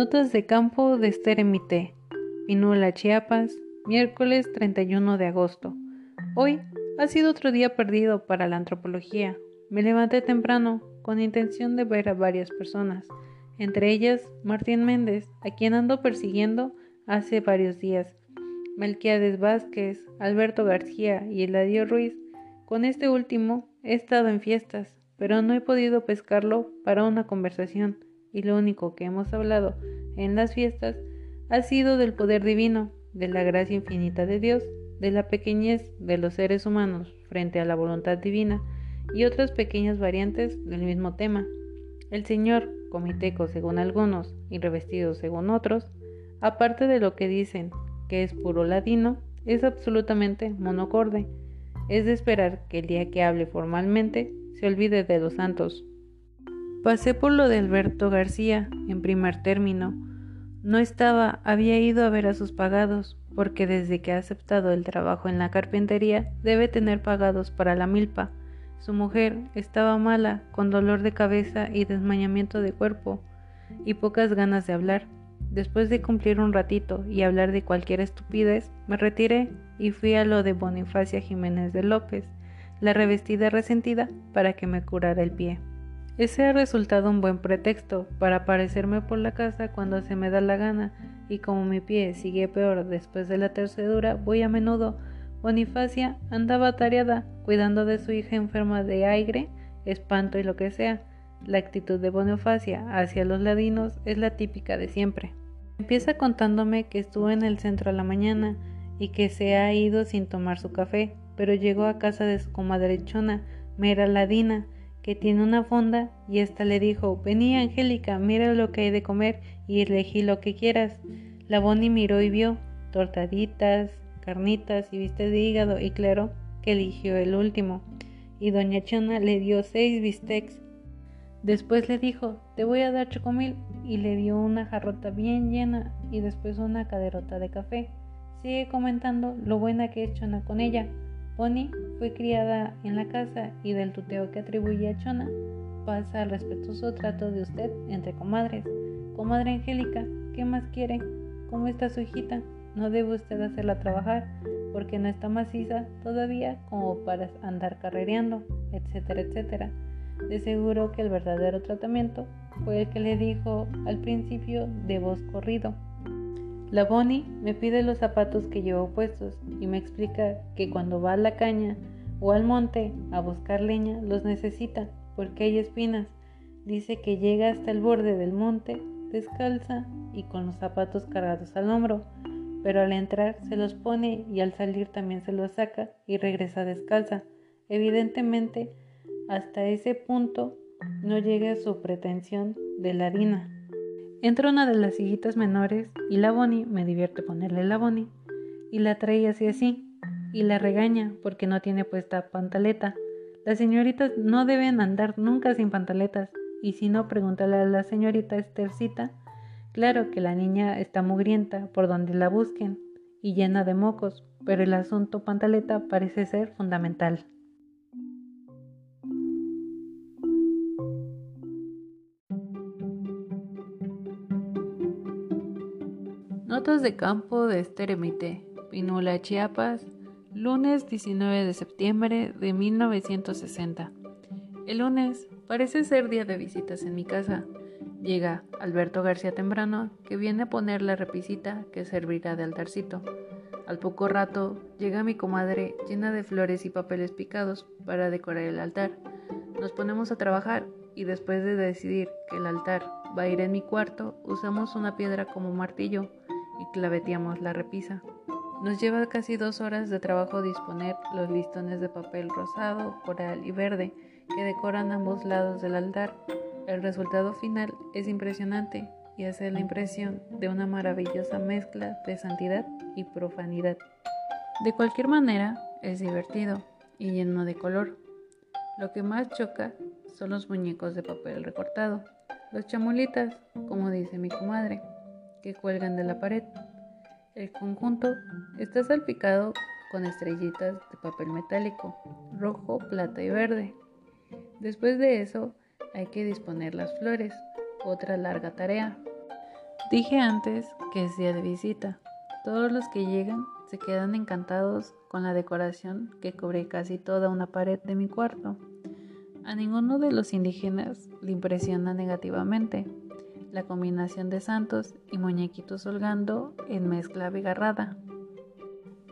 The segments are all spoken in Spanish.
Notas de campo de Esther Emité, Pinula, Chiapas, miércoles 31 de agosto. Hoy ha sido otro día perdido para la antropología. Me levanté temprano con intención de ver a varias personas, entre ellas Martín Méndez, a quien ando persiguiendo hace varios días, Melquiades Vázquez, Alberto García y Eladio Ruiz. Con este último he estado en fiestas, pero no he podido pescarlo para una conversación y lo único que hemos hablado en las fiestas ha sido del poder divino, de la gracia infinita de Dios, de la pequeñez de los seres humanos frente a la voluntad divina y otras pequeñas variantes del mismo tema. El Señor, comiteco según algunos y revestido según otros, aparte de lo que dicen que es puro ladino, es absolutamente monocorde. Es de esperar que el día que hable formalmente se olvide de los santos, Pasé por lo de Alberto García en primer término. No estaba, había ido a ver a sus pagados, porque desde que ha aceptado el trabajo en la carpintería debe tener pagados para la milpa. Su mujer estaba mala, con dolor de cabeza y desmañamiento de cuerpo, y pocas ganas de hablar. Después de cumplir un ratito y hablar de cualquier estupidez, me retiré y fui a lo de Bonifacia Jiménez de López, la revestida resentida, para que me curara el pie. Ese ha resultado un buen pretexto para aparecerme por la casa cuando se me da la gana, y como mi pie sigue peor después de la tercedura, voy a menudo. Bonifacia andaba tareada, cuidando de su hija enferma de aire, espanto y lo que sea. La actitud de Bonifacia hacia los ladinos es la típica de siempre. Empieza contándome que estuvo en el centro a la mañana y que se ha ido sin tomar su café, pero llegó a casa de su comadre Chona, mera ladina, que tiene una fonda, y ésta le dijo Vení, Angélica, mira lo que hay de comer y elegí lo que quieras. La Bonnie miró y vio tortaditas, carnitas y viste de hígado, y claro que eligió el último. Y doña Chona le dio seis bistecs. Después le dijo, te voy a dar chocomil, y le dio una jarrota bien llena y después una caderota de café. Sigue comentando lo buena que es Chona con ella. Bonnie fue criada en la casa y del tuteo que atribuye a Chona pasa al respetuoso trato de usted entre comadres. Comadre Angélica, ¿qué más quiere? ¿Cómo está su hijita? No debe usted hacerla trabajar porque no está maciza todavía como para andar carrereando, etcétera, etcétera. De seguro que el verdadero tratamiento fue el que le dijo al principio de voz corrido. La Bonnie me pide los zapatos que llevo puestos y me explica que cuando va a la caña o al monte a buscar leña los necesita porque hay espinas. Dice que llega hasta el borde del monte descalza y con los zapatos cargados al hombro, pero al entrar se los pone y al salir también se los saca y regresa descalza. Evidentemente, hasta ese punto no llega a su pretensión de la harina. Entra una de las sillitas menores y la Bonnie, me divierte ponerle la Bonnie, y la trae así así, y la regaña porque no tiene puesta pantaleta. Las señoritas no deben andar nunca sin pantaletas, y si no, pregúntale a la señorita Estercita. Claro que la niña está mugrienta por donde la busquen y llena de mocos, pero el asunto pantaleta parece ser fundamental. Notas de campo de Esteremite, Pinula, Chiapas, lunes 19 de septiembre de 1960. El lunes parece ser día de visitas en mi casa. Llega Alberto García temprano, que viene a poner la repisita que servirá de altarcito. Al poco rato llega mi comadre llena de flores y papeles picados para decorar el altar. Nos ponemos a trabajar y después de decidir que el altar va a ir en mi cuarto, usamos una piedra como martillo y claveteamos la repisa. Nos lleva casi dos horas de trabajo disponer los listones de papel rosado, coral y verde que decoran ambos lados del altar. El resultado final es impresionante y hace la impresión de una maravillosa mezcla de santidad y profanidad. De cualquier manera, es divertido y lleno de color. Lo que más choca son los muñecos de papel recortado, los chamulitas, como dice mi comadre que cuelgan de la pared. El conjunto está salpicado con estrellitas de papel metálico, rojo, plata y verde. Después de eso hay que disponer las flores, otra larga tarea. Dije antes que es día de visita. Todos los que llegan se quedan encantados con la decoración que cubre casi toda una pared de mi cuarto. A ninguno de los indígenas le impresiona negativamente la combinación de santos y muñequitos holgando en mezcla abigarrada.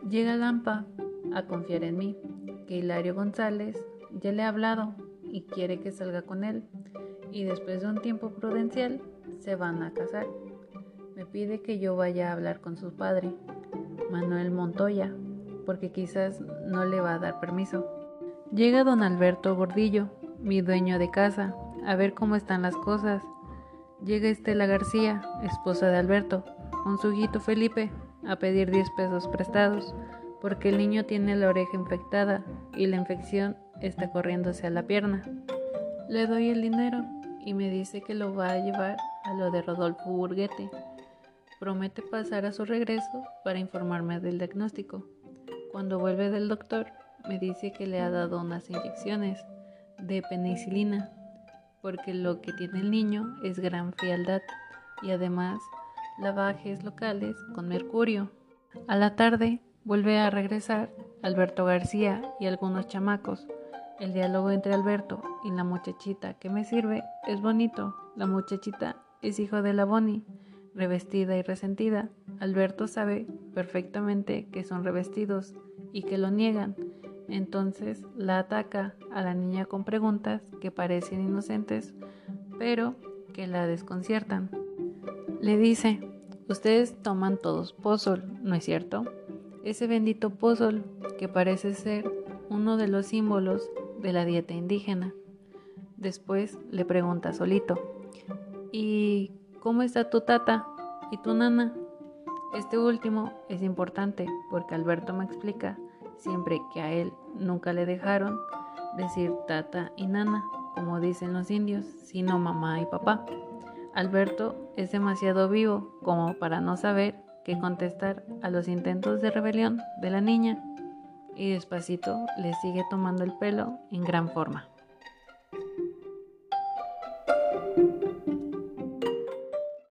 Llega Lampa a confiar en mí, que Hilario González ya le ha hablado y quiere que salga con él, y después de un tiempo prudencial se van a casar. Me pide que yo vaya a hablar con su padre, Manuel Montoya, porque quizás no le va a dar permiso. Llega don Alberto Gordillo, mi dueño de casa, a ver cómo están las cosas. Llega Estela García, esposa de Alberto, con su hijito Felipe, a pedir 10 pesos prestados, porque el niño tiene la oreja infectada y la infección está corriéndose a la pierna. Le doy el dinero y me dice que lo va a llevar a lo de Rodolfo Burguete. Promete pasar a su regreso para informarme del diagnóstico. Cuando vuelve del doctor, me dice que le ha dado unas inyecciones de penicilina, porque lo que tiene el niño es gran frialdad y además lavajes locales con mercurio. A la tarde vuelve a regresar Alberto García y algunos chamacos. El diálogo entre Alberto y la muchachita que me sirve es bonito. La muchachita es hijo de la Bonnie, revestida y resentida. Alberto sabe perfectamente que son revestidos y que lo niegan. Entonces la ataca a la niña con preguntas que parecen inocentes, pero que la desconciertan. Le dice, ustedes toman todos pozol, ¿no es cierto? Ese bendito pozol que parece ser uno de los símbolos de la dieta indígena. Después le pregunta solito, ¿y cómo está tu tata y tu nana? Este último es importante porque Alberto me explica siempre que a él nunca le dejaron decir tata y nana, como dicen los indios, sino mamá y papá. Alberto es demasiado vivo como para no saber qué contestar a los intentos de rebelión de la niña y despacito le sigue tomando el pelo en gran forma.